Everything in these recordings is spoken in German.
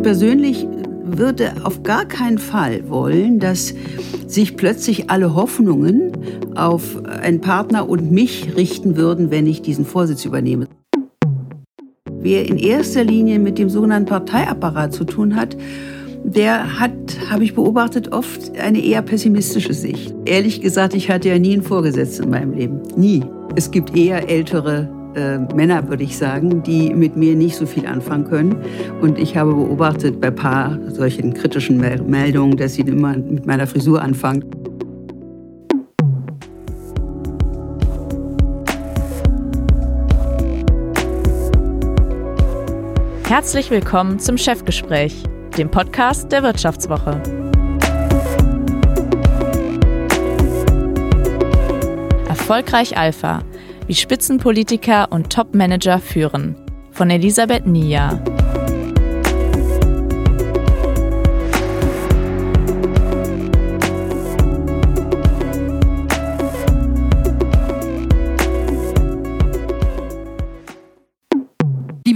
Ich persönlich würde auf gar keinen Fall wollen, dass sich plötzlich alle Hoffnungen auf einen Partner und mich richten würden, wenn ich diesen Vorsitz übernehme. Wer in erster Linie mit dem sogenannten Parteiapparat zu tun hat, der hat, habe ich beobachtet, oft eine eher pessimistische Sicht. Ehrlich gesagt, ich hatte ja nie einen Vorgesetzten in meinem Leben. Nie. Es gibt eher ältere äh, Männer, würde ich sagen, die mit mir nicht so viel anfangen können. Und ich habe beobachtet bei ein paar solchen kritischen Meldungen, dass sie immer mit meiner Frisur anfangen. Herzlich willkommen zum Chefgespräch, dem Podcast der Wirtschaftswoche. Erfolgreich Alpha, wie Spitzenpolitiker und Topmanager führen, von Elisabeth Nia.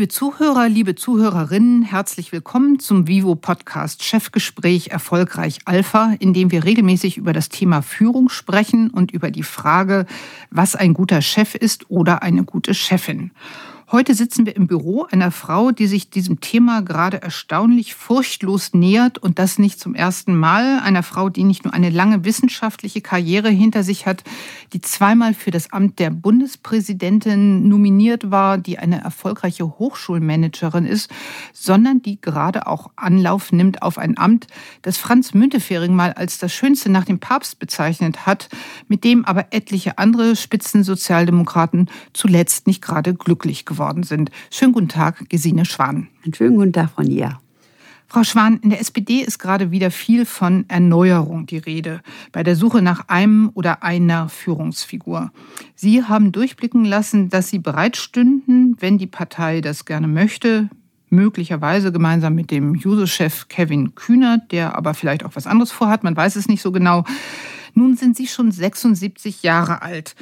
Liebe Zuhörer, liebe Zuhörerinnen, herzlich willkommen zum Vivo Podcast Chefgespräch Erfolgreich Alpha, in dem wir regelmäßig über das Thema Führung sprechen und über die Frage, was ein guter Chef ist oder eine gute Chefin. Heute sitzen wir im Büro einer Frau, die sich diesem Thema gerade erstaunlich furchtlos nähert und das nicht zum ersten Mal. Einer Frau, die nicht nur eine lange wissenschaftliche Karriere hinter sich hat, die zweimal für das Amt der Bundespräsidentin nominiert war, die eine erfolgreiche Hochschulmanagerin ist, sondern die gerade auch Anlauf nimmt auf ein Amt, das Franz Müntefering mal als das Schönste nach dem Papst bezeichnet hat, mit dem aber etliche andere Spitzensozialdemokraten zuletzt nicht gerade glücklich geworden geworden sind. Schönen guten Tag, Gesine Schwan. Einen schönen guten Tag von ihr. Frau Schwan, in der SPD ist gerade wieder viel von Erneuerung die Rede, bei der Suche nach einem oder einer Führungsfigur. Sie haben durchblicken lassen, dass Sie bereit stünden, wenn die Partei das gerne möchte, möglicherweise gemeinsam mit dem Juso-Chef Kevin Kühnert, der aber vielleicht auch was anderes vorhat, man weiß es nicht so genau. Nun sind Sie schon 76 Jahre alt.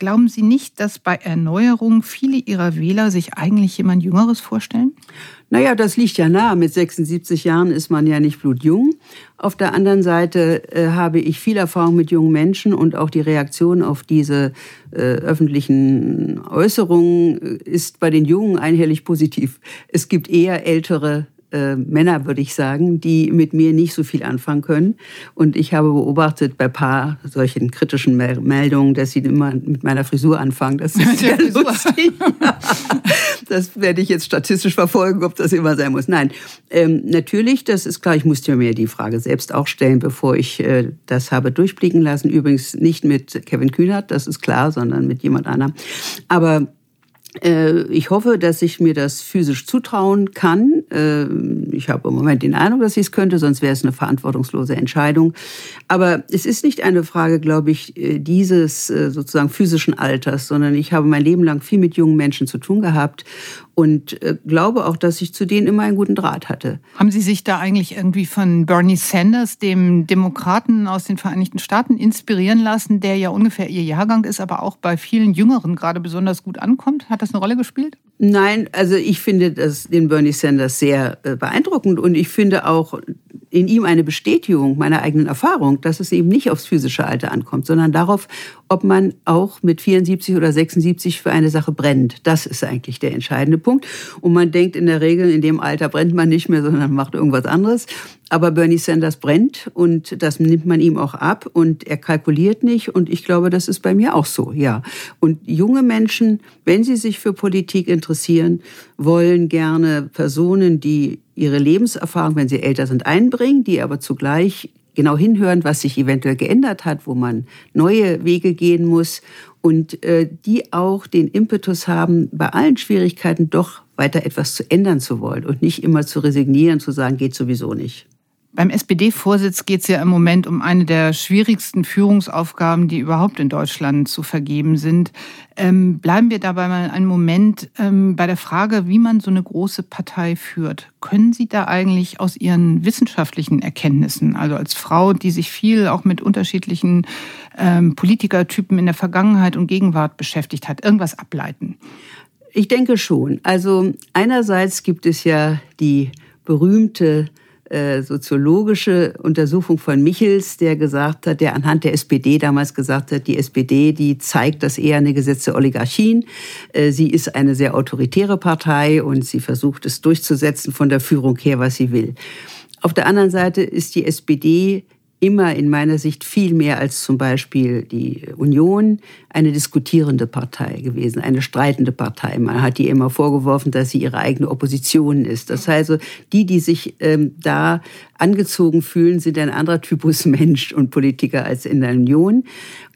Glauben Sie nicht, dass bei Erneuerung viele Ihrer Wähler sich eigentlich jemand Jüngeres vorstellen? Naja, das liegt ja nah. Mit 76 Jahren ist man ja nicht blutjung. Auf der anderen Seite äh, habe ich viel Erfahrung mit jungen Menschen und auch die Reaktion auf diese äh, öffentlichen Äußerungen äh, ist bei den Jungen einhellig positiv. Es gibt eher ältere äh, Männer, würde ich sagen, die mit mir nicht so viel anfangen können. Und ich habe beobachtet bei paar solchen kritischen Meldungen, dass sie immer mit meiner Frisur anfangen. Das ist sehr lustig. das werde ich jetzt statistisch verfolgen, ob das immer sein muss. Nein, ähm, natürlich, das ist klar, ich musste mir die Frage selbst auch stellen, bevor ich äh, das habe durchblicken lassen. Übrigens nicht mit Kevin Kühnert, das ist klar, sondern mit jemand anderem. Aber ich hoffe, dass ich mir das physisch zutrauen kann. Äh, ich habe im Moment den Eindruck, dass ich es könnte, sonst wäre es eine verantwortungslose Entscheidung. Aber es ist nicht eine Frage, glaube ich, äh, dieses sozusagen physischen Alters, sondern ich habe mein Leben lang viel mit jungen Menschen zu tun gehabt und äh, glaube auch, dass ich zu denen immer einen guten Draht hatte. Haben Sie sich da eigentlich irgendwie von Bernie Sanders, dem Demokraten aus den Vereinigten Staaten, inspirieren lassen, der ja ungefähr Ihr Jahrgang ist, aber auch bei vielen Jüngeren gerade besonders gut ankommt? Hat das eine Rolle gespielt? Nein, also ich finde das, den Bernie Sanders sehr äh, beeindruckend und ich finde auch in ihm eine Bestätigung meiner eigenen Erfahrung, dass es eben nicht aufs physische Alter ankommt, sondern darauf, ob man auch mit 74 oder 76 für eine Sache brennt. Das ist eigentlich der entscheidende Punkt. Und man denkt in der Regel, in dem Alter brennt man nicht mehr, sondern macht irgendwas anderes. Aber Bernie Sanders brennt und das nimmt man ihm auch ab und er kalkuliert nicht und ich glaube, das ist bei mir auch so, ja. Und junge Menschen, wenn sie sich für Politik interessieren, wollen gerne Personen, die ihre Lebenserfahrung, wenn sie älter sind, einbringen, die aber zugleich genau hinhören, was sich eventuell geändert hat, wo man neue Wege gehen muss und äh, die auch den Impetus haben, bei allen Schwierigkeiten doch weiter etwas zu ändern zu wollen und nicht immer zu resignieren, zu sagen, geht sowieso nicht. Beim SPD-Vorsitz geht es ja im Moment um eine der schwierigsten Führungsaufgaben, die überhaupt in Deutschland zu vergeben sind. Ähm, bleiben wir dabei mal einen Moment ähm, bei der Frage, wie man so eine große Partei führt. Können Sie da eigentlich aus Ihren wissenschaftlichen Erkenntnissen, also als Frau, die sich viel auch mit unterschiedlichen ähm, Politikertypen in der Vergangenheit und Gegenwart beschäftigt hat, irgendwas ableiten? Ich denke schon. Also einerseits gibt es ja die berühmte äh, soziologische Untersuchung von Michels, der gesagt hat, der anhand der SPD damals gesagt hat, die SPD, die zeigt das eher eine gesetzte Oligarchien. Äh, sie ist eine sehr autoritäre Partei und sie versucht es durchzusetzen von der Führung her, was sie will. Auf der anderen Seite ist die SPD immer in meiner Sicht viel mehr als zum Beispiel die Union eine diskutierende Partei gewesen, eine streitende Partei. Man hat die immer vorgeworfen, dass sie ihre eigene Opposition ist. Das heißt, also, die, die sich ähm, da angezogen fühlen, sind ein anderer Typus Mensch und Politiker als in der Union.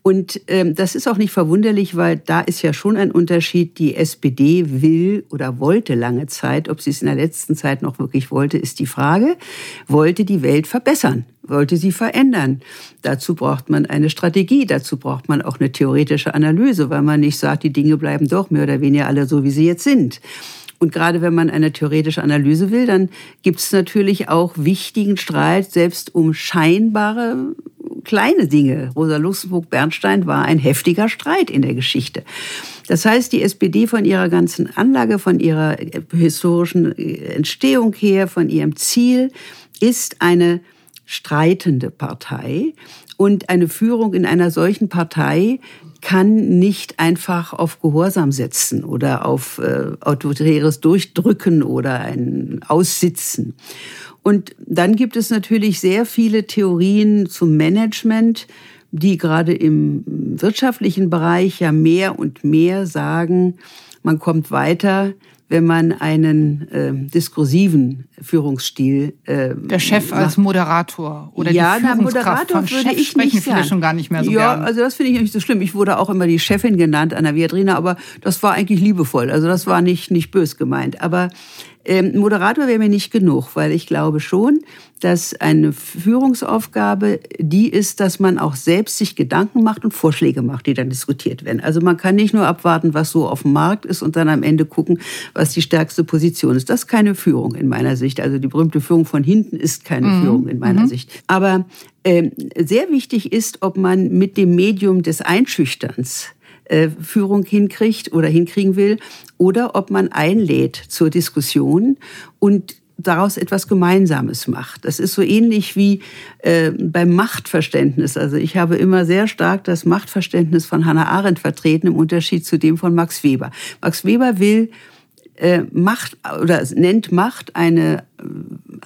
Und ähm, das ist auch nicht verwunderlich, weil da ist ja schon ein Unterschied. Die SPD will oder wollte lange Zeit, ob sie es in der letzten Zeit noch wirklich wollte, ist die Frage, wollte die Welt verbessern, wollte sie verändern. Dazu braucht man eine Strategie, dazu braucht man auch eine theoretische Analyse, weil man nicht sagt, die Dinge bleiben doch mehr oder weniger alle so, wie sie jetzt sind. Und gerade wenn man eine theoretische Analyse will, dann gibt es natürlich auch wichtigen Streit, selbst um scheinbare kleine Dinge. Rosa Luxemburg-Bernstein war ein heftiger Streit in der Geschichte. Das heißt, die SPD von ihrer ganzen Anlage, von ihrer historischen Entstehung her, von ihrem Ziel, ist eine streitende Partei. Und eine Führung in einer solchen Partei kann nicht einfach auf Gehorsam setzen oder auf äh, autoritäres Durchdrücken oder ein Aussitzen. Und dann gibt es natürlich sehr viele Theorien zum Management, die gerade im wirtschaftlichen Bereich ja mehr und mehr sagen, man kommt weiter, wenn man einen äh, diskursiven Führungsstil. Äh, der Chef macht. als Moderator oder ja, die Führungskraft Moderator von würde Chef ich sprechen nicht viele schon gar nicht mehr so Ja, gern. also das finde ich nicht so schlimm. Ich wurde auch immer die Chefin genannt, Anna Viadrina, aber das war eigentlich liebevoll. Also das war nicht, nicht bös gemeint. Aber ähm, Moderator wäre mir nicht genug, weil ich glaube schon, dass eine Führungsaufgabe die ist, dass man auch selbst sich Gedanken macht und Vorschläge macht, die dann diskutiert werden. Also man kann nicht nur abwarten, was so auf dem Markt ist und dann am Ende gucken, was die stärkste Position ist. Das ist keine Führung in meiner Sicht. Also die berühmte Führung von hinten ist keine mhm. Führung in meiner mhm. Sicht. Aber äh, sehr wichtig ist, ob man mit dem Medium des Einschüchterns äh, Führung hinkriegt oder hinkriegen will, oder ob man einlädt zur Diskussion und daraus etwas Gemeinsames macht. Das ist so ähnlich wie äh, beim Machtverständnis. Also ich habe immer sehr stark das Machtverständnis von Hannah Arendt vertreten im Unterschied zu dem von Max Weber. Max Weber will Macht oder nennt Macht eine, äh,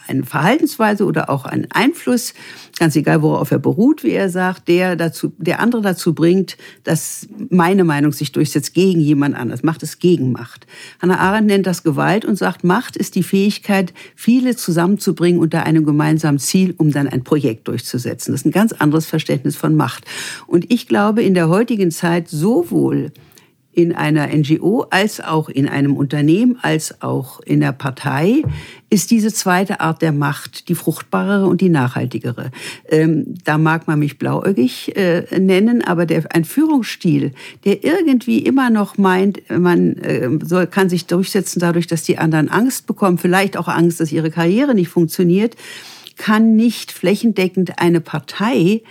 eine Verhaltensweise oder auch einen Einfluss, ganz egal worauf er beruht, wie er sagt, der dazu, der andere dazu bringt, dass meine Meinung sich durchsetzt gegen jemand anders. Macht es gegen Macht. Hannah Arendt nennt das Gewalt und sagt, Macht ist die Fähigkeit, viele zusammenzubringen unter einem gemeinsamen Ziel, um dann ein Projekt durchzusetzen. Das ist ein ganz anderes Verständnis von Macht. Und ich glaube, in der heutigen Zeit sowohl in einer NGO als auch in einem Unternehmen als auch in der Partei ist diese zweite Art der Macht die fruchtbarere und die nachhaltigere. Ähm, da mag man mich blauäugig äh, nennen, aber der, ein Führungsstil, der irgendwie immer noch meint, man äh, soll, kann sich durchsetzen dadurch, dass die anderen Angst bekommen, vielleicht auch Angst, dass ihre Karriere nicht funktioniert, kann nicht flächendeckend eine Partei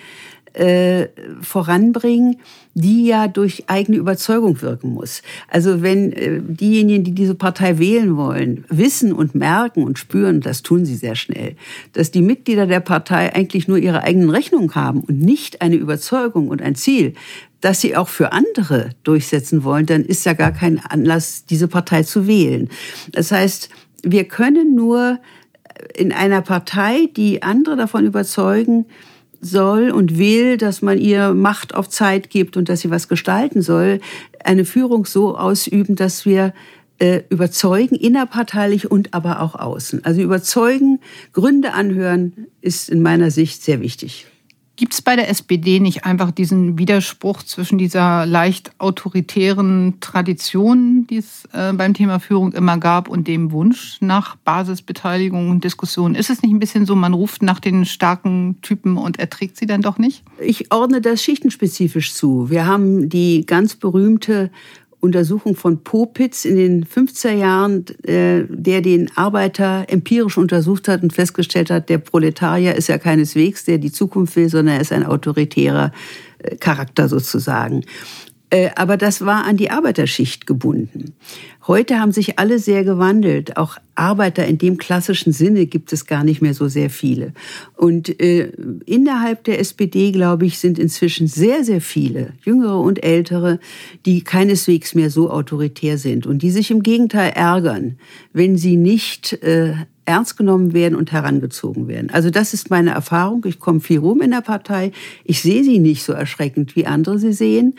äh, voranbringen, die ja durch eigene Überzeugung wirken muss. Also wenn äh, diejenigen, die diese Partei wählen wollen, wissen und merken und spüren, das tun sie sehr schnell, dass die Mitglieder der Partei eigentlich nur ihre eigenen Rechnungen haben und nicht eine Überzeugung und ein Ziel, dass sie auch für andere durchsetzen wollen, dann ist ja gar kein Anlass, diese Partei zu wählen. Das heißt, wir können nur in einer Partei, die andere davon überzeugen, soll und will, dass man ihr Macht auf Zeit gibt und dass sie was gestalten soll, eine Führung so ausüben, dass wir äh, überzeugen, innerparteilich und aber auch außen. Also überzeugen, Gründe anhören, ist in meiner Sicht sehr wichtig. Gibt es bei der SPD nicht einfach diesen Widerspruch zwischen dieser leicht autoritären Tradition, die es äh, beim Thema Führung immer gab, und dem Wunsch nach Basisbeteiligung und Diskussion? Ist es nicht ein bisschen so, man ruft nach den starken Typen und erträgt sie dann doch nicht? Ich ordne das schichtenspezifisch zu. Wir haben die ganz berühmte Untersuchung von Popitz in den 50er Jahren, äh, der den Arbeiter empirisch untersucht hat und festgestellt hat, der Proletarier ist ja keineswegs, der die Zukunft will, sondern er ist ein autoritärer äh, Charakter sozusagen. Äh, aber das war an die Arbeiterschicht gebunden. Heute haben sich alle sehr gewandelt. Auch Arbeiter in dem klassischen Sinne gibt es gar nicht mehr so sehr viele. Und äh, innerhalb der SPD, glaube ich, sind inzwischen sehr, sehr viele, jüngere und ältere, die keineswegs mehr so autoritär sind und die sich im Gegenteil ärgern, wenn sie nicht äh, ernst genommen werden und herangezogen werden. Also das ist meine Erfahrung. Ich komme viel rum in der Partei. Ich sehe sie nicht so erschreckend, wie andere sie sehen.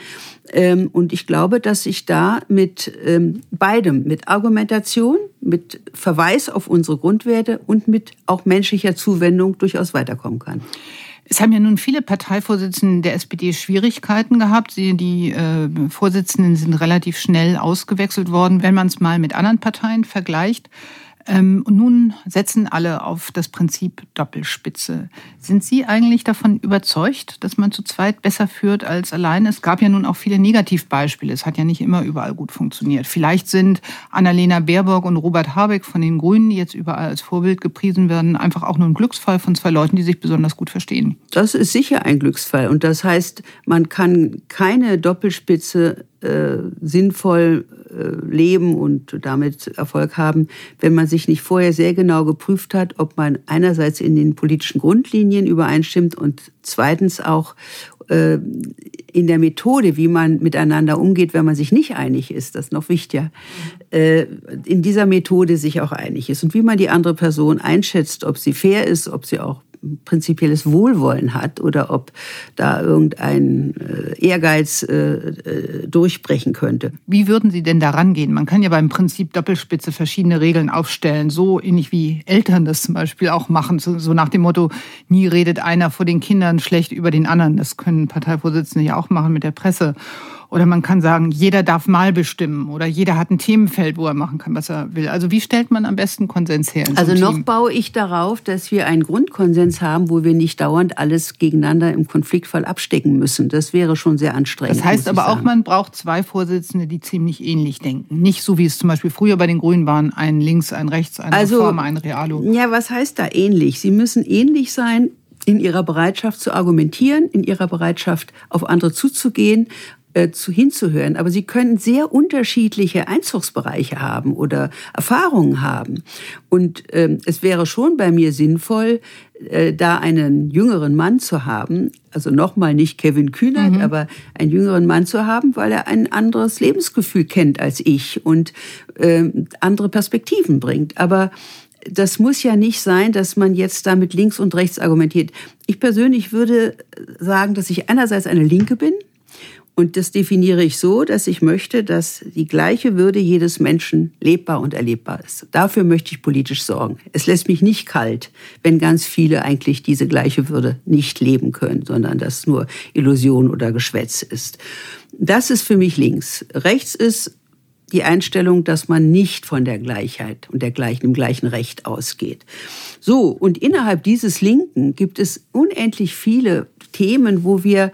Ähm, und ich glaube, dass ich da mit ähm, beidem, mit Argumentation, mit Verweis auf unsere Grundwerte und mit auch menschlicher Zuwendung durchaus weiterkommen kann. Es haben ja nun viele Parteivorsitzende der SPD Schwierigkeiten gehabt. Die äh, Vorsitzenden sind relativ schnell ausgewechselt worden, wenn man es mal mit anderen Parteien vergleicht. Ähm, und nun setzen alle auf das Prinzip Doppelspitze. Sind Sie eigentlich davon überzeugt, dass man zu zweit besser führt als alleine? Es gab ja nun auch viele Negativbeispiele. Es hat ja nicht immer überall gut funktioniert. Vielleicht sind Annalena Baerbock und Robert Habeck von den Grünen, die jetzt überall als Vorbild gepriesen werden, einfach auch nur ein Glücksfall von zwei Leuten, die sich besonders gut verstehen. Das ist sicher ein Glücksfall. Und das heißt, man kann keine Doppelspitze äh, sinnvoll leben und damit Erfolg haben, wenn man sich nicht vorher sehr genau geprüft hat, ob man einerseits in den politischen Grundlinien übereinstimmt und zweitens auch äh, in der Methode, wie man miteinander umgeht, wenn man sich nicht einig ist, das ist noch wichtiger, äh, in dieser Methode sich auch einig ist und wie man die andere Person einschätzt, ob sie fair ist, ob sie auch prinzipielles Wohlwollen hat oder ob da irgendein äh, Ehrgeiz äh, äh, durchbrechen könnte. Wie würden Sie denn da rangehen? Man kann ja beim Prinzip Doppelspitze verschiedene Regeln aufstellen, so ähnlich wie Eltern das zum Beispiel auch machen, so, so nach dem Motto, nie redet einer vor den Kindern schlecht über den anderen. Das können Parteivorsitzende ja auch machen mit der Presse. Oder man kann sagen, jeder darf mal bestimmen oder jeder hat ein Themenfeld, wo er machen kann, was er will. Also wie stellt man am besten Konsens her? Also noch Team? baue ich darauf, dass wir einen Grundkonsens haben, wo wir nicht dauernd alles gegeneinander im Konfliktfall abstecken müssen. Das wäre schon sehr anstrengend. Das heißt aber auch, man braucht zwei Vorsitzende, die ziemlich ähnlich denken. Nicht so, wie es zum Beispiel früher bei den Grünen waren, ein links, ein rechts, ein also, Reformer, ein Realo. Ja, was heißt da ähnlich? Sie müssen ähnlich sein in ihrer Bereitschaft zu argumentieren, in ihrer Bereitschaft auf andere zuzugehen, äh, zu, hinzuhören. Aber sie können sehr unterschiedliche Einzugsbereiche haben oder Erfahrungen haben. Und ähm, es wäre schon bei mir sinnvoll, äh, da einen jüngeren Mann zu haben, also nochmal nicht Kevin Kühnert, mhm. aber einen jüngeren Mann zu haben, weil er ein anderes Lebensgefühl kennt als ich und äh, andere Perspektiven bringt. Aber das muss ja nicht sein, dass man jetzt damit links und rechts argumentiert. Ich persönlich würde sagen, dass ich einerseits eine Linke bin, und das definiere ich so, dass ich möchte, dass die gleiche Würde jedes Menschen lebbar und erlebbar ist. Dafür möchte ich politisch sorgen. Es lässt mich nicht kalt, wenn ganz viele eigentlich diese gleiche Würde nicht leben können, sondern das nur Illusion oder Geschwätz ist. Das ist für mich links. Rechts ist die Einstellung, dass man nicht von der Gleichheit und der gleichen, dem gleichen Recht ausgeht. So, und innerhalb dieses Linken gibt es unendlich viele Themen, wo wir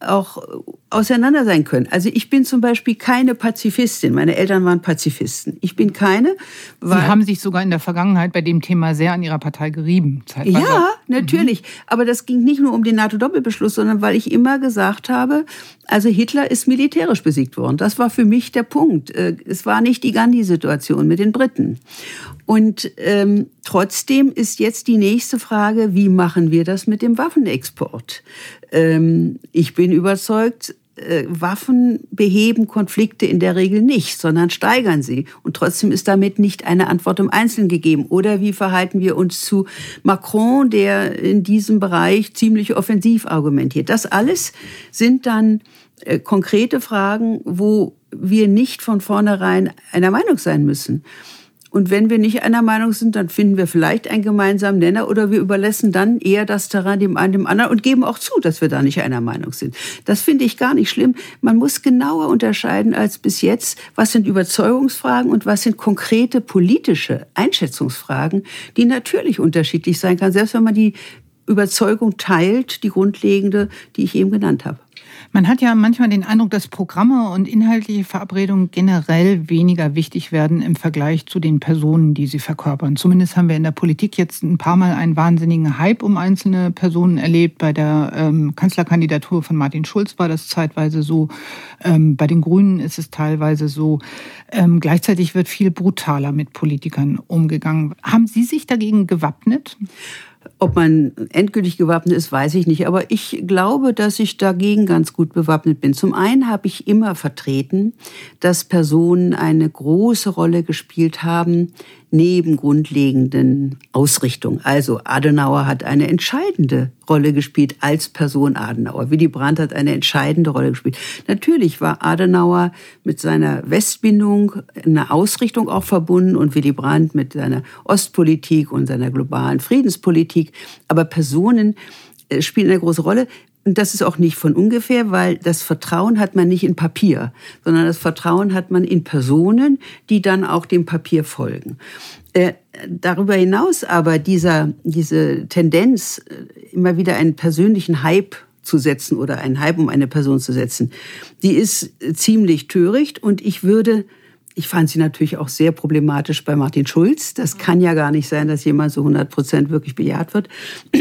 auch auseinander sein können. Also ich bin zum Beispiel keine Pazifistin. Meine Eltern waren Pazifisten. Ich bin keine. Sie haben sich sogar in der Vergangenheit bei dem Thema sehr an Ihrer Partei gerieben. Zeitweise. Ja, natürlich. Mhm. Aber das ging nicht nur um den NATO-Doppelbeschluss, sondern weil ich immer gesagt habe, also Hitler ist militärisch besiegt worden. Das war für mich der Punkt. Äh, es war nicht die Gandhi-Situation mit den Briten. Und ähm, trotzdem ist jetzt die nächste Frage, wie machen wir das mit dem Waffenexport? Ähm, ich bin überzeugt, äh, Waffen beheben Konflikte in der Regel nicht, sondern steigern sie. Und trotzdem ist damit nicht eine Antwort im Einzelnen gegeben. Oder wie verhalten wir uns zu Macron, der in diesem Bereich ziemlich offensiv argumentiert? Das alles sind dann äh, konkrete Fragen, wo wir nicht von vornherein einer Meinung sein müssen. Und wenn wir nicht einer Meinung sind, dann finden wir vielleicht einen gemeinsamen Nenner oder wir überlassen dann eher das Terrain dem einen dem anderen und geben auch zu, dass wir da nicht einer Meinung sind. Das finde ich gar nicht schlimm. Man muss genauer unterscheiden als bis jetzt, was sind Überzeugungsfragen und was sind konkrete politische Einschätzungsfragen, die natürlich unterschiedlich sein kann, selbst wenn man die Überzeugung teilt, die grundlegende, die ich eben genannt habe. Man hat ja manchmal den Eindruck, dass Programme und inhaltliche Verabredungen generell weniger wichtig werden im Vergleich zu den Personen, die sie verkörpern. Zumindest haben wir in der Politik jetzt ein paar Mal einen wahnsinnigen Hype um einzelne Personen erlebt. Bei der ähm, Kanzlerkandidatur von Martin Schulz war das zeitweise so. Ähm, bei den Grünen ist es teilweise so. Ähm, gleichzeitig wird viel brutaler mit Politikern umgegangen. Haben Sie sich dagegen gewappnet? Ob man endgültig gewappnet ist, weiß ich nicht. Aber ich glaube, dass ich dagegen ganz gut bewappnet bin. Zum einen habe ich immer vertreten, dass Personen eine große Rolle gespielt haben neben grundlegenden Ausrichtungen. Also Adenauer hat eine entscheidende Rolle gespielt als Person Adenauer. Willy Brandt hat eine entscheidende Rolle gespielt. Natürlich war Adenauer mit seiner Westbindung eine Ausrichtung auch verbunden und Willy Brandt mit seiner Ostpolitik und seiner globalen Friedenspolitik. Aber Personen äh, spielen eine große Rolle. Und das ist auch nicht von ungefähr, weil das Vertrauen hat man nicht in Papier, sondern das Vertrauen hat man in Personen, die dann auch dem Papier folgen. Äh, darüber hinaus aber dieser, diese Tendenz, äh, immer wieder einen persönlichen Hype zu setzen oder einen Hype um eine Person zu setzen, die ist ziemlich töricht und ich würde ich fand sie natürlich auch sehr problematisch bei Martin Schulz. Das kann ja gar nicht sein, dass jemand so 100 Prozent wirklich bejaht wird.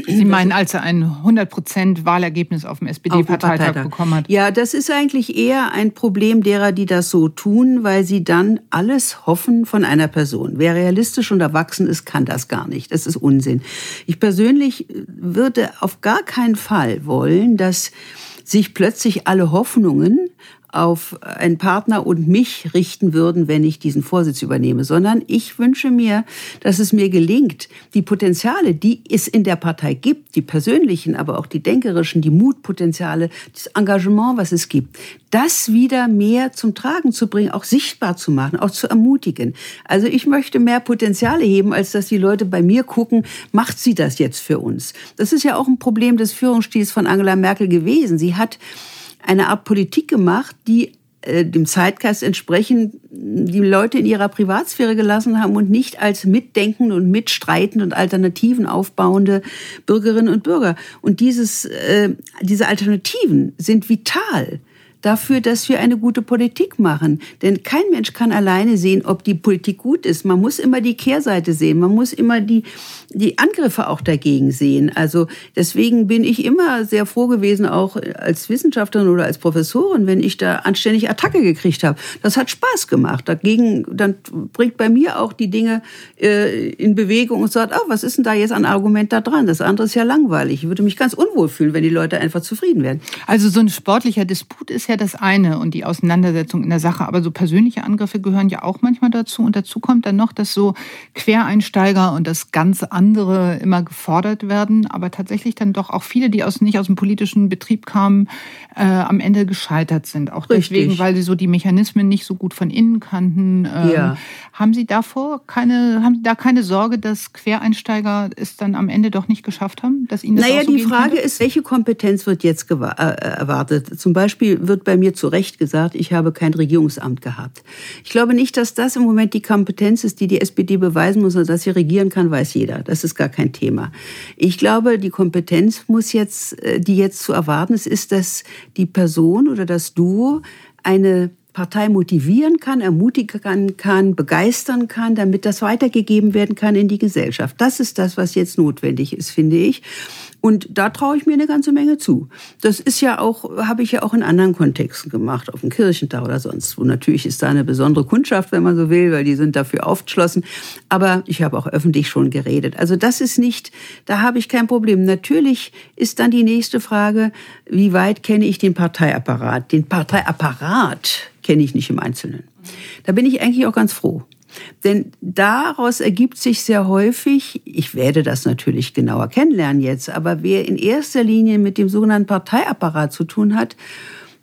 Sie meinen, als er ein 100 Prozent Wahlergebnis auf dem SPD-Parteitag bekommen hat? Ja, das ist eigentlich eher ein Problem derer, die das so tun, weil sie dann alles hoffen von einer Person. Wer realistisch und erwachsen ist, kann das gar nicht. Das ist Unsinn. Ich persönlich würde auf gar keinen Fall wollen, dass sich plötzlich alle Hoffnungen auf einen Partner und mich richten würden, wenn ich diesen Vorsitz übernehme, sondern ich wünsche mir, dass es mir gelingt, die Potenziale, die es in der Partei gibt, die persönlichen, aber auch die denkerischen, die Mutpotenziale, das Engagement, was es gibt, das wieder mehr zum Tragen zu bringen, auch sichtbar zu machen, auch zu ermutigen. Also ich möchte mehr Potenziale heben, als dass die Leute bei mir gucken, macht sie das jetzt für uns? Das ist ja auch ein Problem des Führungsstils von Angela Merkel gewesen. Sie hat eine Art Politik gemacht, die äh, dem Zeitgeist entsprechend die Leute in ihrer Privatsphäre gelassen haben und nicht als mitdenkende und mitstreitende und Alternativen aufbauende Bürgerinnen und Bürger. Und dieses, äh, diese Alternativen sind vital dafür, dass wir eine gute Politik machen. Denn kein Mensch kann alleine sehen, ob die Politik gut ist. Man muss immer die Kehrseite sehen. Man muss immer die, die Angriffe auch dagegen sehen. Also deswegen bin ich immer sehr froh gewesen, auch als Wissenschaftlerin oder als Professorin, wenn ich da anständig Attacke gekriegt habe. Das hat Spaß gemacht. Dagegen, dann bringt bei mir auch die Dinge äh, in Bewegung und sagt, oh, was ist denn da jetzt an Argument da dran? Das andere ist ja langweilig. Ich würde mich ganz unwohl fühlen, wenn die Leute einfach zufrieden werden. Also so ein sportlicher Disput ist ja ja das eine und die Auseinandersetzung in der Sache, aber so persönliche Angriffe gehören ja auch manchmal dazu. Und dazu kommt dann noch, dass so Quereinsteiger und das ganz andere immer gefordert werden, aber tatsächlich dann doch auch viele, die aus, nicht aus dem politischen Betrieb kamen, äh, am Ende gescheitert sind. Auch Richtig. deswegen, weil sie so die Mechanismen nicht so gut von innen kannten. Ähm, ja. Haben Sie davor keine, haben Sie da keine Sorge, dass Quereinsteiger es dann am Ende doch nicht geschafft haben? Dass Ihnen das naja, so die Frage könnte? ist, welche Kompetenz wird jetzt äh, erwartet? Zum Beispiel wird bei mir zu Recht gesagt, ich habe kein Regierungsamt gehabt. Ich glaube nicht, dass das im Moment die Kompetenz ist, die die SPD beweisen muss, dass sie regieren kann, weiß jeder. Das ist gar kein Thema. Ich glaube, die Kompetenz muss jetzt, äh, die jetzt zu erwarten ist, ist, dass die Person oder das Duo eine Partei motivieren kann, ermutigen kann, begeistern kann, damit das weitergegeben werden kann in die Gesellschaft. Das ist das, was jetzt notwendig ist, finde ich. Und da traue ich mir eine ganze Menge zu. Das ist ja auch, habe ich ja auch in anderen Kontexten gemacht, auf dem Kirchentag oder sonst wo. Natürlich ist da eine besondere Kundschaft, wenn man so will, weil die sind dafür aufgeschlossen. Aber ich habe auch öffentlich schon geredet. Also das ist nicht, da habe ich kein Problem. Natürlich ist dann die nächste Frage, wie weit kenne ich den Parteiapparat? Den Parteiapparat kenne ich nicht im Einzelnen. Da bin ich eigentlich auch ganz froh. Denn daraus ergibt sich sehr häufig, ich werde das natürlich genauer kennenlernen jetzt, aber wer in erster Linie mit dem sogenannten Parteiapparat zu tun hat,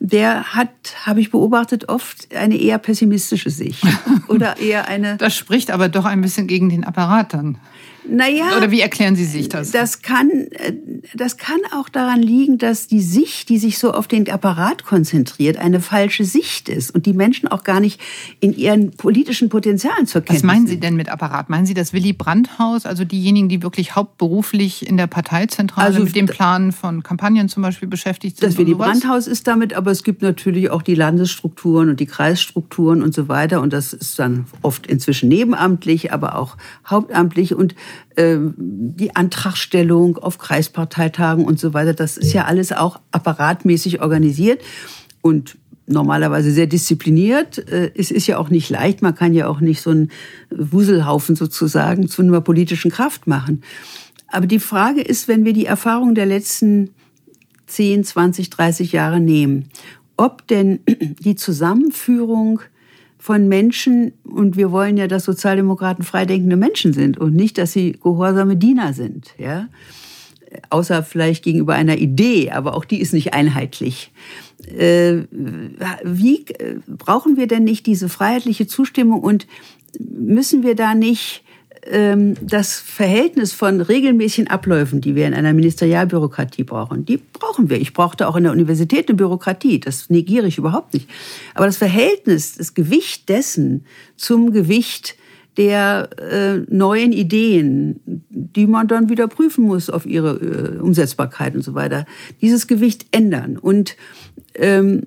der hat, habe ich beobachtet, oft eine eher pessimistische Sicht oder eher eine. Das spricht aber doch ein bisschen gegen den Apparat dann. Naja. Oder wie erklären Sie sich das? Das kann, äh, das kann auch daran liegen, dass die Sicht, die sich so auf den Apparat konzentriert, eine falsche Sicht ist und die Menschen auch gar nicht in ihren politischen Potenzialen zur Kenntnis Was meinen Sie denn mit Apparat? Meinen Sie das Willy Brandt-Haus, also diejenigen, die wirklich hauptberuflich in der Parteizentrale also, mit dem Plan von Kampagnen zum Beispiel beschäftigt sind? Das Willy Brandt-Haus ist damit, aber es gibt natürlich auch die Landesstrukturen und die Kreisstrukturen und so weiter und das ist dann oft inzwischen nebenamtlich, aber auch hauptamtlich und die Antragstellung auf Kreisparteitagen und so weiter, das ist ja alles auch apparatmäßig organisiert und normalerweise sehr diszipliniert. Äh, es ist ja auch nicht leicht, man kann ja auch nicht so einen Wuselhaufen sozusagen zu einer politischen Kraft machen. Aber die Frage ist, wenn wir die Erfahrung der letzten 10, 20, 30 Jahre nehmen, ob denn die Zusammenführung von Menschen, und wir wollen ja, dass Sozialdemokraten freidenkende Menschen sind und nicht, dass sie gehorsame Diener sind, ja. Außer vielleicht gegenüber einer Idee, aber auch die ist nicht einheitlich. Äh, wie äh, brauchen wir denn nicht diese freiheitliche Zustimmung und müssen wir da nicht das Verhältnis von regelmäßigen Abläufen, die wir in einer Ministerialbürokratie brauchen, die brauchen wir. Ich brauchte auch in der Universität eine Bürokratie, das negiere ich überhaupt nicht. Aber das Verhältnis, das Gewicht dessen zum Gewicht der äh, neuen Ideen, die man dann wieder prüfen muss auf ihre äh, Umsetzbarkeit und so weiter, dieses Gewicht ändern. Und ähm,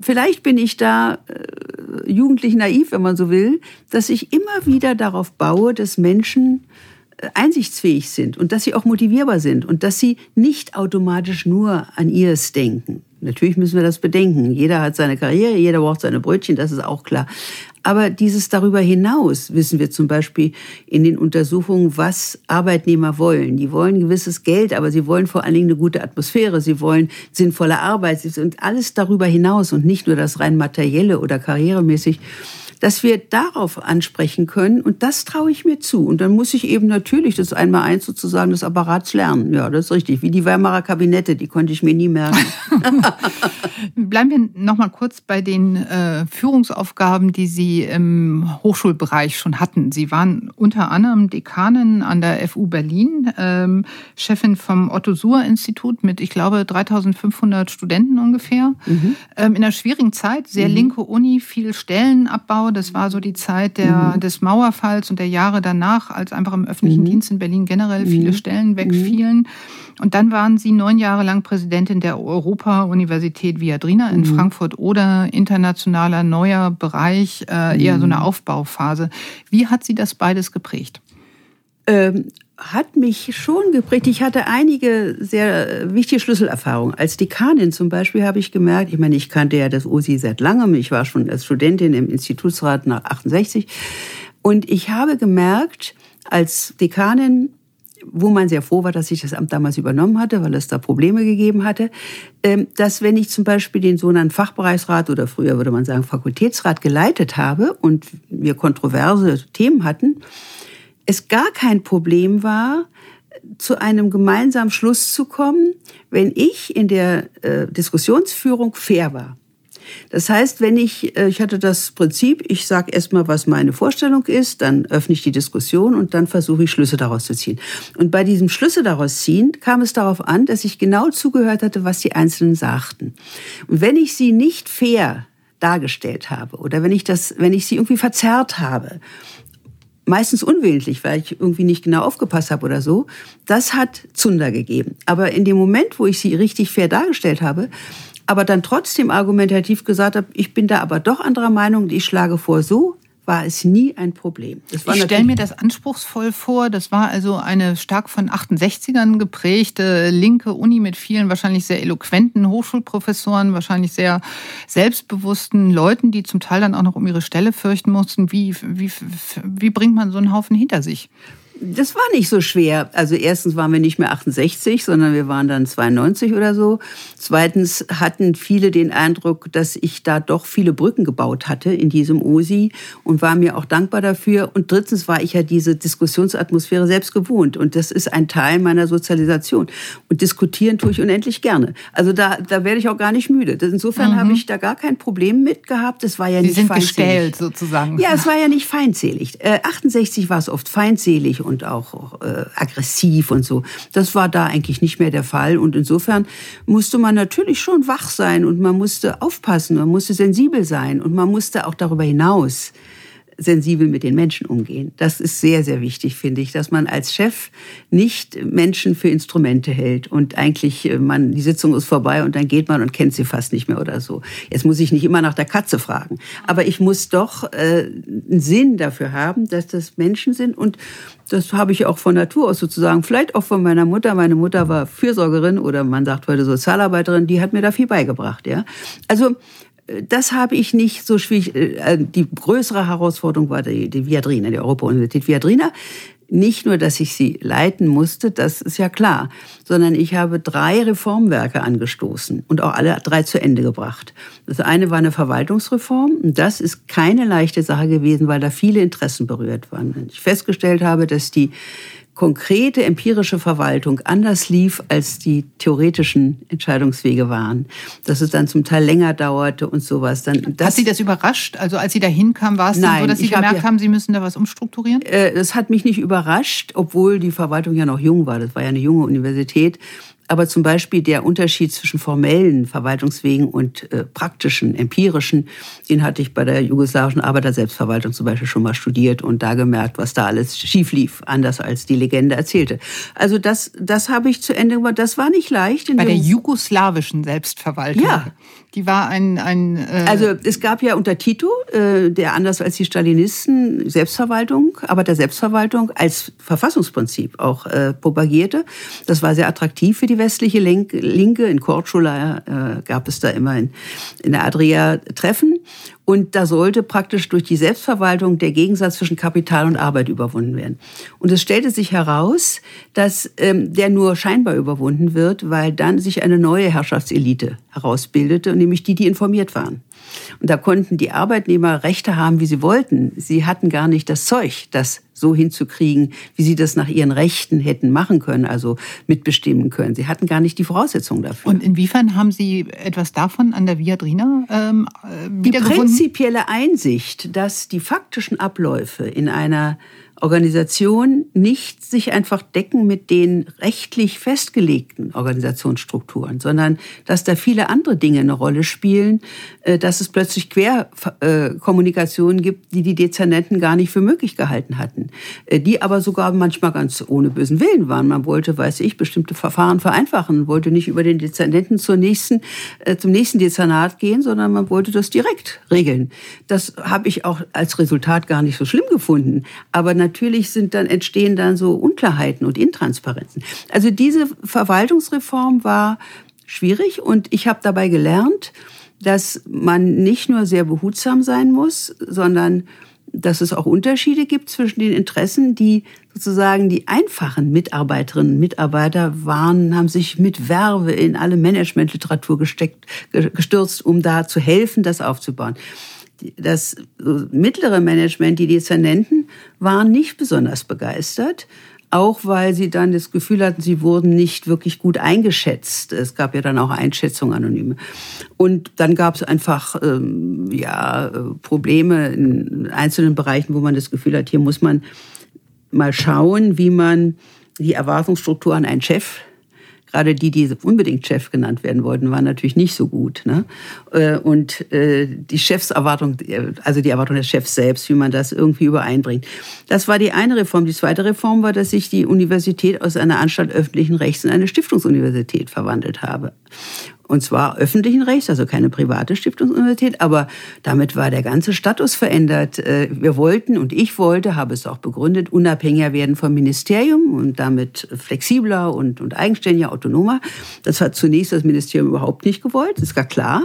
vielleicht bin ich da äh, jugendlich naiv, wenn man so will, dass ich immer wieder darauf baue, dass Menschen äh, einsichtsfähig sind und dass sie auch motivierbar sind und dass sie nicht automatisch nur an ihres denken. Natürlich müssen wir das bedenken. Jeder hat seine Karriere, jeder braucht seine Brötchen, das ist auch klar. Aber dieses darüber hinaus wissen wir zum Beispiel in den Untersuchungen, was Arbeitnehmer wollen. Die wollen gewisses Geld, aber sie wollen vor allen Dingen eine gute Atmosphäre. Sie wollen sinnvolle Arbeit. Sie sind alles darüber hinaus und nicht nur das rein materielle oder karrieremäßig dass wir darauf ansprechen können. Und das traue ich mir zu. Und dann muss ich eben natürlich das einmal eins sozusagen des Apparats lernen. Ja, das ist richtig. Wie die Weimarer Kabinette, die konnte ich mir nie merken. Bleiben wir noch mal kurz bei den äh, Führungsaufgaben, die Sie im Hochschulbereich schon hatten. Sie waren unter anderem Dekanin an der FU Berlin, ähm, Chefin vom Otto-Suhr-Institut mit, ich glaube, 3500 Studenten ungefähr. Mhm. Ähm, in einer schwierigen Zeit, sehr mhm. linke Uni, viel Stellenabbau. Das war so die Zeit der, mhm. des Mauerfalls und der Jahre danach, als einfach im öffentlichen mhm. Dienst in Berlin generell viele mhm. Stellen wegfielen. Mhm. Und dann waren Sie neun Jahre lang Präsidentin der Europa-Universität Viadrina in mhm. Frankfurt oder internationaler neuer Bereich, äh, eher so eine Aufbauphase. Wie hat Sie das beides geprägt? Ähm, hat mich schon geprägt. Ich hatte einige sehr wichtige Schlüsselerfahrungen. Als Dekanin zum Beispiel habe ich gemerkt, ich meine, ich kannte ja das OSI seit langem. Ich war schon als Studentin im Institutsrat nach 68. Und ich habe gemerkt, als Dekanin, wo man sehr froh war, dass ich das Amt damals übernommen hatte, weil es da Probleme gegeben hatte, ähm, dass wenn ich zum Beispiel den sogenannten Fachbereichsrat oder früher würde man sagen Fakultätsrat geleitet habe und wir kontroverse Themen hatten, es gar kein Problem war, zu einem gemeinsamen Schluss zu kommen, wenn ich in der äh, Diskussionsführung fair war. Das heißt, wenn ich, äh, ich hatte das Prinzip, ich sage erstmal, was meine Vorstellung ist, dann öffne ich die Diskussion und dann versuche ich Schlüsse daraus zu ziehen. Und bei diesem Schlüsse daraus ziehen kam es darauf an, dass ich genau zugehört hatte, was die Einzelnen sagten. Und wenn ich sie nicht fair dargestellt habe oder wenn ich das, wenn ich sie irgendwie verzerrt habe meistens unwillentlich, weil ich irgendwie nicht genau aufgepasst habe oder so, das hat Zunder gegeben. Aber in dem Moment, wo ich sie richtig fair dargestellt habe, aber dann trotzdem argumentativ gesagt habe, ich bin da aber doch anderer Meinung, ich schlage vor so, war es nie ein Problem. ich stelle mir das anspruchsvoll vor. Das war also eine stark von 68ern geprägte linke Uni mit vielen wahrscheinlich sehr eloquenten Hochschulprofessoren, wahrscheinlich sehr selbstbewussten Leuten, die zum Teil dann auch noch um ihre Stelle fürchten mussten. Wie, wie, wie bringt man so einen Haufen hinter sich? Das war nicht so schwer. Also erstens waren wir nicht mehr 68, sondern wir waren dann 92 oder so. Zweitens hatten viele den Eindruck, dass ich da doch viele Brücken gebaut hatte in diesem OSI und war mir auch dankbar dafür. Und drittens war ich ja diese Diskussionsatmosphäre selbst gewohnt und das ist ein Teil meiner Sozialisation. Und diskutieren tue ich unendlich gerne. Also da, da werde ich auch gar nicht müde. Insofern mhm. habe ich da gar kein Problem mit gehabt. Es war ja Sie nicht sind feindselig. gestellt sozusagen. Ja, es war ja nicht feindselig. Äh, 68 war es oft feindselig und und auch äh, aggressiv und so. Das war da eigentlich nicht mehr der Fall. Und insofern musste man natürlich schon wach sein und man musste aufpassen, man musste sensibel sein und man musste auch darüber hinaus sensibel mit den Menschen umgehen. Das ist sehr, sehr wichtig, finde ich, dass man als Chef nicht Menschen für Instrumente hält und eigentlich äh, man, die Sitzung ist vorbei und dann geht man und kennt sie fast nicht mehr oder so. Jetzt muss ich nicht immer nach der Katze fragen, aber ich muss doch äh, einen Sinn dafür haben, dass das Menschen sind und das habe ich auch von Natur aus sozusagen, vielleicht auch von meiner Mutter. Meine Mutter war Fürsorgerin oder man sagt heute Sozialarbeiterin, die hat mir da viel beigebracht, ja. Also das habe ich nicht so schwierig. Äh, die größere Herausforderung war die, die Viadrina, die Europa-Universität Viadrina. Nicht nur, dass ich sie leiten musste, das ist ja klar, sondern ich habe drei Reformwerke angestoßen und auch alle drei zu Ende gebracht. Das eine war eine Verwaltungsreform und das ist keine leichte Sache gewesen, weil da viele Interessen berührt waren. Ich festgestellt habe, dass die konkrete empirische Verwaltung anders lief, als die theoretischen Entscheidungswege waren. Dass es dann zum Teil länger dauerte und sowas. Dann, hat Sie das überrascht? Also als Sie da hinkamen, war es dann so, dass Sie gemerkt hab, haben, Sie müssen da was umstrukturieren? Äh, das hat mich nicht überrascht, obwohl die Verwaltung ja noch jung war. Das war ja eine junge Universität. Aber zum Beispiel der Unterschied zwischen formellen Verwaltungswegen und äh, praktischen, empirischen, den hatte ich bei der jugoslawischen Arbeiterselbstverwaltung zum Beispiel schon mal studiert und da gemerkt, was da alles schief lief, anders als die Legende erzählte. Also das, das habe ich zu Ende gemacht. Das war nicht leicht. bei der jugoslawischen Selbstverwaltung. Ja. Die war ein... ein äh also es gab ja unter Tito, äh, der anders als die Stalinisten Selbstverwaltung, aber der Selbstverwaltung als Verfassungsprinzip auch äh, propagierte. Das war sehr attraktiv für die westliche Linke. In Korčula äh, gab es da immer in, in der Adria Treffen. Und da sollte praktisch durch die Selbstverwaltung der Gegensatz zwischen Kapital und Arbeit überwunden werden. Und es stellte sich heraus, dass ähm, der nur scheinbar überwunden wird, weil dann sich eine neue Herrschaftselite herausbildete, nämlich die, die informiert waren. Und da konnten die Arbeitnehmer Rechte haben, wie sie wollten. Sie hatten gar nicht das Zeug, das so hinzukriegen, wie sie das nach ihren Rechten hätten machen können, also mitbestimmen können. Sie hatten gar nicht die Voraussetzungen dafür. Und inwiefern haben Sie etwas davon an der Viadrina ähm, Die prinzipielle Einsicht, dass die faktischen Abläufe in einer Organisation nicht sich einfach decken mit den rechtlich festgelegten Organisationsstrukturen, sondern dass da viele andere Dinge eine Rolle spielen, äh, dass es plötzlich Querkommunikationen gibt, die die Dezernenten gar nicht für möglich gehalten hatten, äh, die aber sogar manchmal ganz ohne bösen Willen waren. Man wollte, weiß ich, bestimmte Verfahren vereinfachen, wollte nicht über den Dezernenten zur nächsten, äh, zum nächsten Dezernat gehen, sondern man wollte das direkt regeln. Das habe ich auch als Resultat gar nicht so schlimm gefunden. Aber natürlich sind dann, entstehen dann so Unklarheiten und Intransparenzen. Also diese Verwaltungsreform war schwierig und ich habe dabei gelernt, dass man nicht nur sehr behutsam sein muss, sondern dass es auch Unterschiede gibt zwischen den Interessen, die sozusagen die einfachen Mitarbeiterinnen und Mitarbeiter waren, haben sich mit Werbe in alle Managementliteratur gestürzt, um da zu helfen, das aufzubauen das mittlere Management, die Dezernenten, waren nicht besonders begeistert, auch weil sie dann das Gefühl hatten, sie wurden nicht wirklich gut eingeschätzt. Es gab ja dann auch Einschätzungen anonyme. Und dann gab es einfach ähm, ja, Probleme in einzelnen Bereichen, wo man das Gefühl hat, hier muss man mal schauen, wie man die Erwartungsstruktur an einen Chef gerade die, die unbedingt Chef genannt werden wollten, waren natürlich nicht so gut. Ne? Äh, und äh, die Chefserwartung, also die Erwartung des Chefs selbst, wie man das irgendwie übereinbringt. Das war die eine Reform. Die zweite Reform war, dass ich die Universität aus einer Anstalt öffentlichen Rechts in eine Stiftungsuniversität verwandelt habe. Und zwar öffentlichen Rechts, also keine private Stiftungsuniversität, aber damit war der ganze Status verändert. Äh, wir wollten und ich wollte, habe es auch begründet, unabhängiger werden vom Ministerium und damit flexibler und, und eigenständiger, autonomer. Das hat zunächst das Ministerium überhaupt nicht gewollt, ist gar klar.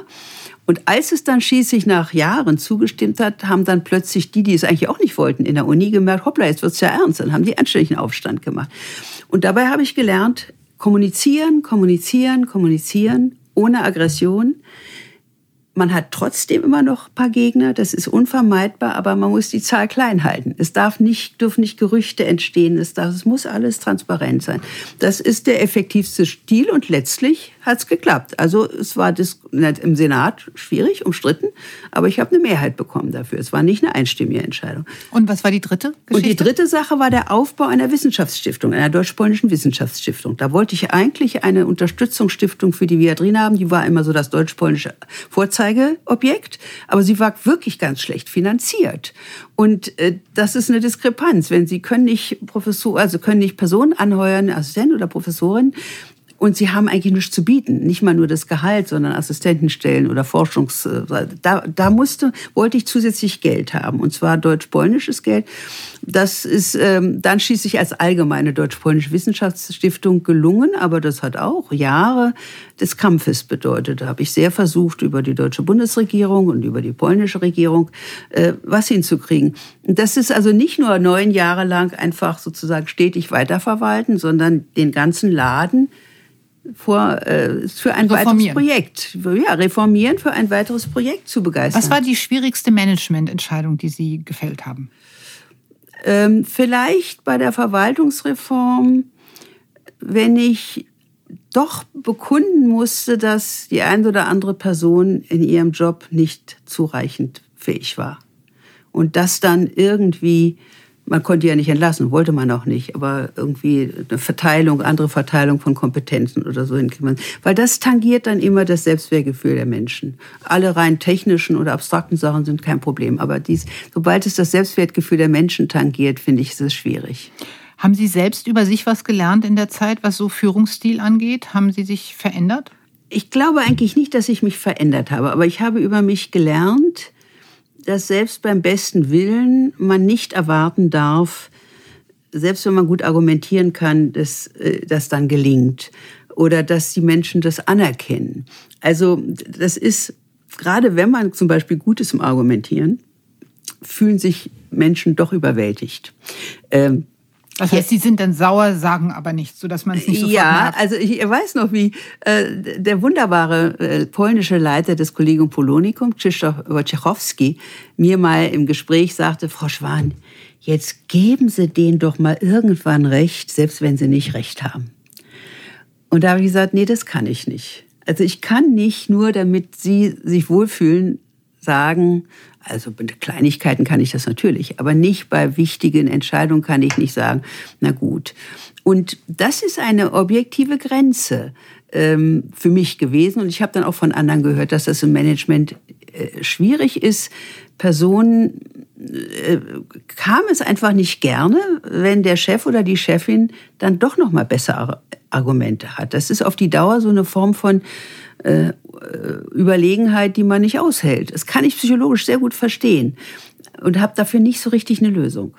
Und als es dann schließlich nach Jahren zugestimmt hat, haben dann plötzlich die, die es eigentlich auch nicht wollten, in der Uni gemerkt, hoppla, jetzt wird's ja ernst. Dann haben die anständigen Aufstand gemacht. Und dabei habe ich gelernt, kommunizieren, kommunizieren, kommunizieren ohne Aggression. Man hat trotzdem immer noch ein paar Gegner, das ist unvermeidbar, aber man muss die Zahl klein halten. Es darf nicht, dürfen nicht Gerüchte entstehen, es, darf, es muss alles transparent sein. Das ist der effektivste Stil und letztlich hat es geklappt. Also es war im Senat schwierig, umstritten, aber ich habe eine Mehrheit bekommen dafür. Es war nicht eine einstimmige Entscheidung. Und was war die dritte Geschichte? Und die dritte Sache war der Aufbau einer Wissenschaftsstiftung, einer deutsch-polnischen Wissenschaftsstiftung. Da wollte ich eigentlich eine Unterstützungsstiftung für die Viadrina haben. Die war immer so das deutsch-polnische Vorzeigeobjekt, aber sie war wirklich ganz schlecht finanziert. Und äh, das ist eine Diskrepanz. Wenn Sie können nicht Professor, also können nicht Personen anheuern, Assistent oder Professorin, und sie haben eigentlich nichts zu bieten. Nicht mal nur das Gehalt, sondern Assistentenstellen oder Forschungs... Äh, da, da musste, wollte ich zusätzlich Geld haben. Und zwar deutsch-polnisches Geld. Das ist ähm, dann schließlich als allgemeine deutsch-polnische Wissenschaftsstiftung gelungen. Aber das hat auch Jahre des Kampfes bedeutet. Da habe ich sehr versucht, über die deutsche Bundesregierung und über die polnische Regierung äh, was hinzukriegen. Das ist also nicht nur neun Jahre lang einfach sozusagen stetig weiterverwalten, sondern den ganzen Laden vor, äh, für ein weiteres Projekt. Ja, reformieren für ein weiteres Projekt zu begeistern. Was war die schwierigste Managemententscheidung, die Sie gefällt haben? Ähm, vielleicht bei der Verwaltungsreform, wenn ich doch bekunden musste, dass die ein oder andere Person in ihrem Job nicht zureichend fähig war. Und das dann irgendwie man konnte ja nicht entlassen, wollte man auch nicht, aber irgendwie eine Verteilung, andere Verteilung von Kompetenzen oder so hinkriegt Weil das tangiert dann immer das Selbstwertgefühl der Menschen. Alle rein technischen oder abstrakten Sachen sind kein Problem, aber dies, sobald es das Selbstwertgefühl der Menschen tangiert, finde ich, ist es schwierig. Haben Sie selbst über sich was gelernt in der Zeit, was so Führungsstil angeht? Haben Sie sich verändert? Ich glaube eigentlich nicht, dass ich mich verändert habe, aber ich habe über mich gelernt, dass selbst beim besten Willen man nicht erwarten darf, selbst wenn man gut argumentieren kann, dass äh, das dann gelingt oder dass die Menschen das anerkennen. Also das ist, gerade wenn man zum Beispiel gut ist im Argumentieren, fühlen sich Menschen doch überwältigt. Ähm, das heißt, Sie sind dann sauer, sagen aber nichts, sodass man es nicht sofort Ja, merkt. also ich weiß noch, wie äh, der wunderbare äh, polnische Leiter des Kollegium Polonicum, Krzysztof Wojciechowski, mir mal im Gespräch sagte, Frau Schwan, jetzt geben Sie denen doch mal irgendwann recht, selbst wenn sie nicht recht haben. Und da habe ich gesagt, nee, das kann ich nicht. Also ich kann nicht nur, damit Sie sich wohlfühlen, sagen, also bei Kleinigkeiten kann ich das natürlich, aber nicht bei wichtigen Entscheidungen kann ich nicht sagen, na gut. Und das ist eine objektive Grenze ähm, für mich gewesen. Und ich habe dann auch von anderen gehört, dass das im Management äh, schwierig ist. Personen äh, kam es einfach nicht gerne, wenn der Chef oder die Chefin dann doch noch mal bessere Argumente hat. Das ist auf die Dauer so eine Form von äh, Überlegenheit, die man nicht aushält. Das kann ich psychologisch sehr gut verstehen und habe dafür nicht so richtig eine Lösung.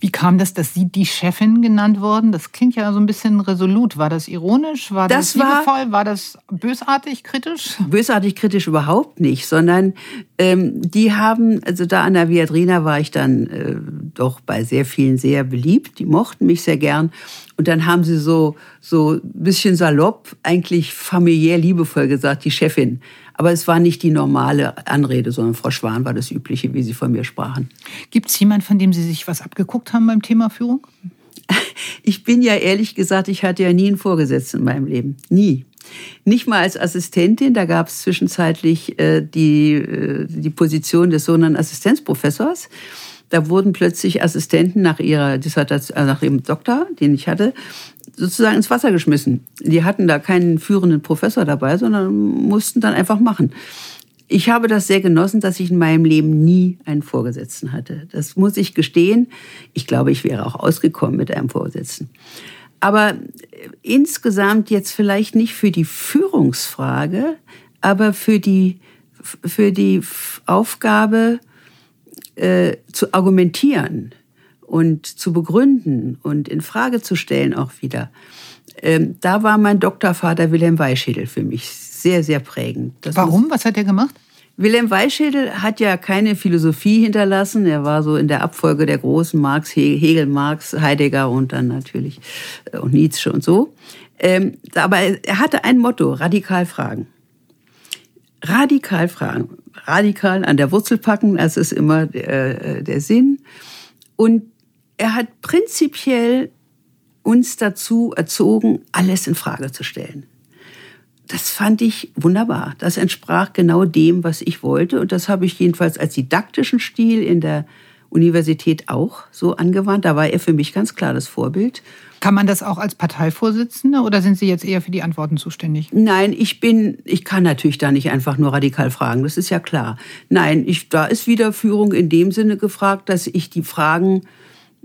Wie kam das, dass Sie die Chefin genannt wurden? Das klingt ja so ein bisschen resolut. War das ironisch? War das, das liebevoll? War, war das bösartig, kritisch? Bösartig, kritisch überhaupt nicht, sondern ähm, die haben, also da an der Viadrina war ich dann äh, doch bei sehr vielen sehr beliebt. Die mochten mich sehr gern. Und dann haben sie so, so ein bisschen salopp, eigentlich familiär liebevoll gesagt, die Chefin. Aber es war nicht die normale Anrede, sondern Frau Schwan war das Übliche, wie Sie von mir sprachen. Gibt es jemanden, von dem Sie sich was abgeguckt haben beim Thema Führung? Ich bin ja ehrlich gesagt, ich hatte ja nie einen Vorgesetzten in meinem Leben. Nie. Nicht mal als Assistentin, da gab es zwischenzeitlich äh, die, äh, die Position des sogenannten Assistenzprofessors. Da wurden plötzlich Assistenten nach ihrer Dissertation, äh, nach ihrem Doktor, den ich hatte, sozusagen ins Wasser geschmissen. Die hatten da keinen führenden Professor dabei, sondern mussten dann einfach machen. Ich habe das sehr genossen, dass ich in meinem Leben nie einen Vorgesetzten hatte. Das muss ich gestehen. Ich glaube, ich wäre auch ausgekommen mit einem Vorgesetzten. Aber insgesamt jetzt vielleicht nicht für die Führungsfrage, aber für die, für die Aufgabe, äh, zu argumentieren und zu begründen und in Frage zu stellen auch wieder. Ähm, da war mein Doktorvater Wilhelm Weischädel für mich sehr, sehr prägend. Das Warum? Was hat er gemacht? Wilhelm Weischädel hat ja keine Philosophie hinterlassen. Er war so in der Abfolge der großen Marx, Hegel, Marx, Heidegger und dann natürlich äh, und Nietzsche und so. Ähm, aber er hatte ein Motto, radikal fragen. radikal fragen, radikal an der Wurzel packen, das ist immer der, äh, der Sinn. Und er hat prinzipiell uns dazu erzogen, alles in Frage zu stellen. Das fand ich wunderbar. Das entsprach genau dem, was ich wollte. Und das habe ich jedenfalls als didaktischen Stil in der Universität auch so angewandt. Da war er für mich ganz klar das Vorbild. Kann man das auch als Parteivorsitzende oder sind Sie jetzt eher für die Antworten zuständig? Nein, ich bin, ich kann natürlich da nicht einfach nur radikal fragen, das ist ja klar. Nein, ich, da ist wieder Führung in dem Sinne gefragt, dass ich die Fragen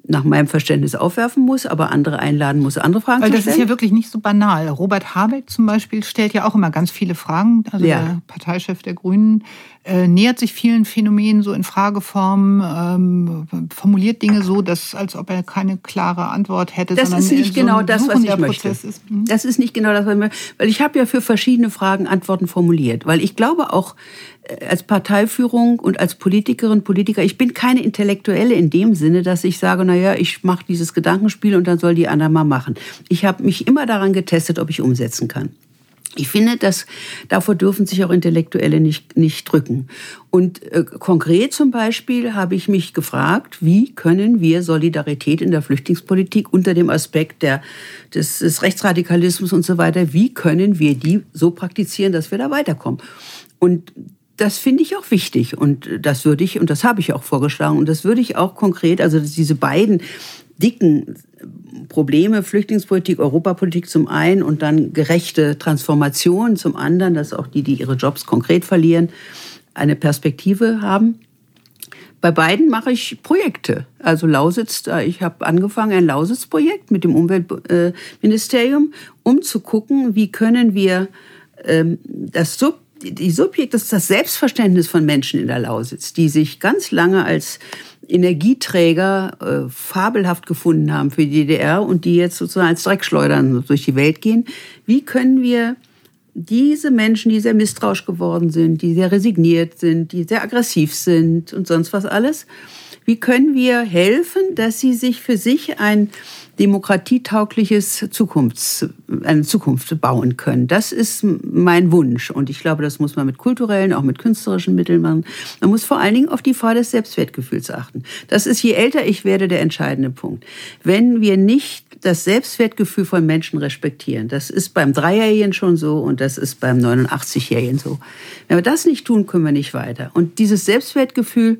nach meinem Verständnis aufwerfen muss, aber andere einladen muss, andere Fragen Weil zu das stellen. ist ja wirklich nicht so banal. Robert Habeck zum Beispiel stellt ja auch immer ganz viele Fragen. Also Ja. der Parteichef der Grünen äh, nähert sich vielen Phänomenen so in Frageform, ähm, formuliert Dinge so, dass als ob er keine klare Antwort hätte. Das ist nicht so genau das, was ich möchte. Ist. Mhm. Das ist nicht genau das, was ich möchte. Weil ich habe ja für verschiedene Fragen Antworten formuliert. Weil ich glaube auch als Parteiführung und als Politikerin, Politiker, ich bin keine Intellektuelle in dem Sinne, dass ich sage, na ja, ich mache dieses Gedankenspiel und dann soll die anderen mal machen. Ich habe mich immer daran getestet, ob ich umsetzen kann. Ich finde, dass davor dürfen sich auch Intellektuelle nicht, nicht drücken. Und äh, konkret zum Beispiel habe ich mich gefragt, wie können wir Solidarität in der Flüchtlingspolitik unter dem Aspekt der, des, des Rechtsradikalismus und so weiter, wie können wir die so praktizieren, dass wir da weiterkommen? Und das finde ich auch wichtig und das würde ich, und das habe ich auch vorgeschlagen, und das würde ich auch konkret, also diese beiden dicken Probleme, Flüchtlingspolitik, Europapolitik zum einen und dann gerechte Transformation zum anderen, dass auch die, die ihre Jobs konkret verlieren, eine Perspektive haben. Bei beiden mache ich Projekte. Also Lausitz, da- ich habe angefangen ein Lausitz-Projekt mit dem Umweltministerium, um zu gucken, wie können wir ähm, das Sub die Subjekt, das ist das Selbstverständnis von Menschen in der Lausitz, die sich ganz lange als Energieträger äh, fabelhaft gefunden haben für die DDR und die jetzt sozusagen als Dreckschleudern durch die Welt gehen. Wie können wir diese Menschen, die sehr misstrauisch geworden sind, die sehr resigniert sind, die sehr aggressiv sind und sonst was alles, wie können wir helfen, dass sie sich für sich ein demokratietaugliches Zukunfts, eine Zukunft bauen können. Das ist mein Wunsch. Und ich glaube, das muss man mit kulturellen, auch mit künstlerischen Mitteln machen. Man muss vor allen Dingen auf die Frage des Selbstwertgefühls achten. Das ist, je älter ich werde, der entscheidende Punkt. Wenn wir nicht das Selbstwertgefühl von Menschen respektieren, das ist beim Dreijährigen schon so und das ist beim 89-Jährigen so. Wenn wir das nicht tun, können wir nicht weiter. Und dieses Selbstwertgefühl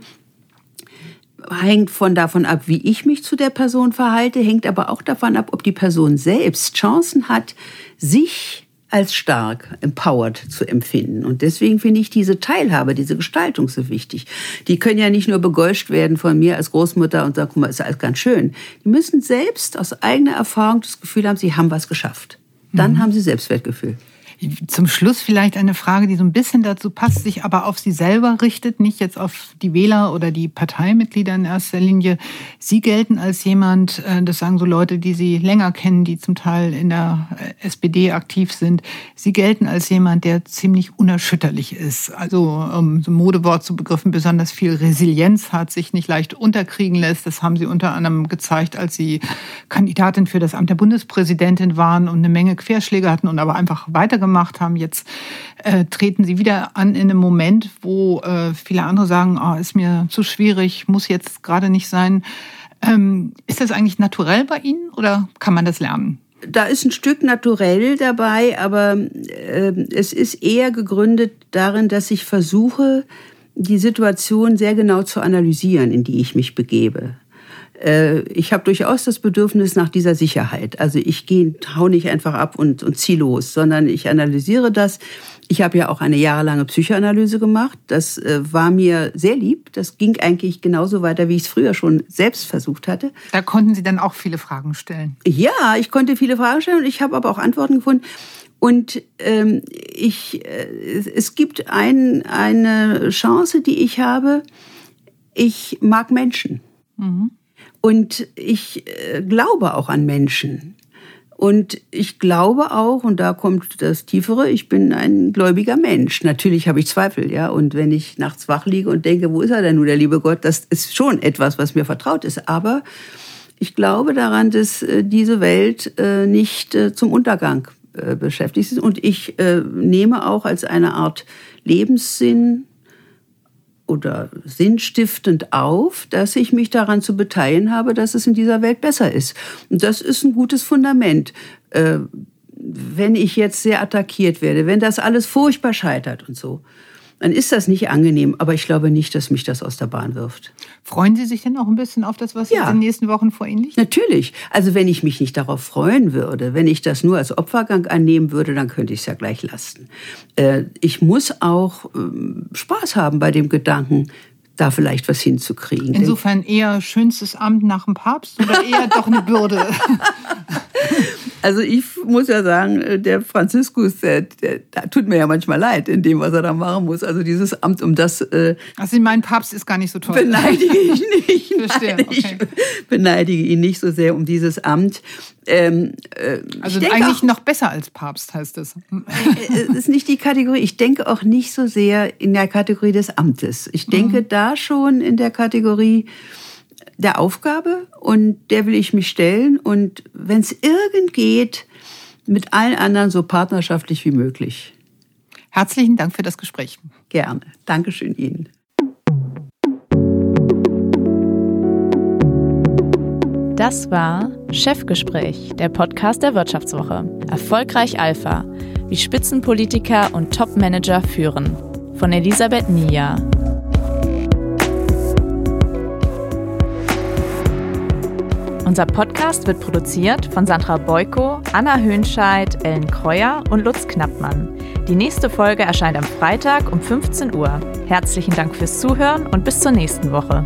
hängt von davon ab, wie ich mich zu der Person verhalte, hängt aber auch davon ab, ob die Person selbst Chancen hat, sich als stark, empowered zu empfinden. Und deswegen finde ich diese Teilhabe, diese Gestaltung so wichtig. Die können ja nicht nur begeuscht werden von mir als Großmutter und sagen, guck mal, ist alles ganz schön. Die müssen selbst aus eigener Erfahrung das Gefühl haben, sie haben was geschafft. Dann haben sie Selbstwertgefühl. Zum Schluss vielleicht eine Frage, die so ein bisschen dazu passt, sich aber auf Sie selber richtet, nicht jetzt auf die Wähler oder die Parteimitglieder in erster Linie. Sie gelten als jemand, äh, das sagen so Leute, die Sie länger kennen, die zum Teil in der äh, SPD aktiv sind. Sie gelten als jemand, der ziemlich unerschütterlich ist. Also um so ein Modewort zu begriffen, besonders viel Resilienz hat, sich nicht leicht unterkriegen lässt. Das haben Sie unter anderem gezeigt, als Sie Kandidatin für das Amt der Bundespräsidentin waren und eine Menge Querschläge hatten und aber einfach weitergemacht haben. Jetzt äh, treten Sie wieder an in einem Moment, wo äh, viele andere sagen, oh, ist mir zu schwierig, muss jetzt gerade nicht sein. Ähm, ist das eigentlich naturell bei Ihnen oder kann man das lernen? Da ist ein Stück naturell dabei, aber äh, es ist eher gegründet darin, dass ich versuche, die Situation sehr genau zu analysieren, in die ich mich begebe. Äh, ich habe durchaus das Bedürfnis nach dieser Sicherheit. Also ich gehe, hau nicht einfach ab und, und zieh los, sondern ich analysiere das. Ich habe ja auch eine jahrelange Psychoanalyse gemacht. Das äh, war mir sehr lieb. Das ging eigentlich genauso weiter, wie ich es früher schon selbst versucht hatte. Da konnten Sie dann auch viele Fragen stellen. Ja, ich konnte viele Fragen stellen und ich habe aber auch Antworten gefunden. Und ähm, ich, äh, es gibt ein, eine Chance, die ich habe. Ich mag Menschen. Mhm. Und ich äh, glaube auch an Menschen. Und ich glaube auch, und da kommt das Tiefere, ich bin ein gläubiger Mensch. Natürlich habe ich Zweifel, ja. Und wenn ich nachts wach liege und denke, wo ist er denn nun, der liebe Gott, das ist schon etwas, was mir vertraut ist. Aber ich glaube daran, dass äh, diese Welt äh, nicht äh, zum Untergang beschäftigt ist. Und ich nehme auch als eine Art Lebenssinn oder sinnstiftend auf, dass ich mich daran zu beteiligen habe, dass es in dieser Welt besser ist. Und das ist ein gutes Fundament. Äh, wenn ich jetzt sehr attackiert werde, wenn das alles furchtbar scheitert und so, dann ist das nicht angenehm. Aber ich glaube nicht, dass mich das aus der Bahn wirft. Freuen Sie sich denn auch ein bisschen auf das, was ja. in den nächsten Wochen vor Ihnen liegt? Natürlich. Also wenn ich mich nicht darauf freuen würde, wenn ich das nur als Opfergang annehmen würde, dann könnte ich es ja gleich lassen. Äh, ich muss auch ähm, Spaß haben bei dem Gedanken, da vielleicht was hinzukriegen. Insofern eher schönstes Amt nach dem Papst oder eher doch eine Bürde? Also ich muss ja sagen, äh, der Franziskus, der, der, der, tut mir ja manchmal leid in dem, was er da machen muss. Also dieses Amt, um das... Äh, also meinen, Papst ist gar nicht so toll. Beleidige ich nicht. Verstehe, okay. Ich beneidige ihn nicht so sehr um dieses Amt. Ähm, äh, also eigentlich auch, noch besser als Papst heißt es. Äh, es ist nicht die Kategorie. Ich denke auch nicht so sehr in der Kategorie des Amtes. Ich denke mhm. da schon in der Kategorie der Aufgabe und der will ich mich stellen und wenn es irgend geht, mit allen anderen so partnerschaftlich wie möglich. Herzlichen Dank für das Gespräch. Gerne. Dankeschön Ihnen. Das war Chefgespräch, der Podcast der Wirtschaftswoche. Erfolgreich Alpha, wie Spitzenpolitiker und Topmanager führen. Von Elisabeth Nia. Unser Podcast wird produziert von Sandra Beuko, Anna Höhnscheid, Ellen Kreuer und Lutz Knappmann. Die nächste Folge erscheint am Freitag um 15 Uhr. Herzlichen Dank fürs Zuhören und bis zur nächsten Woche.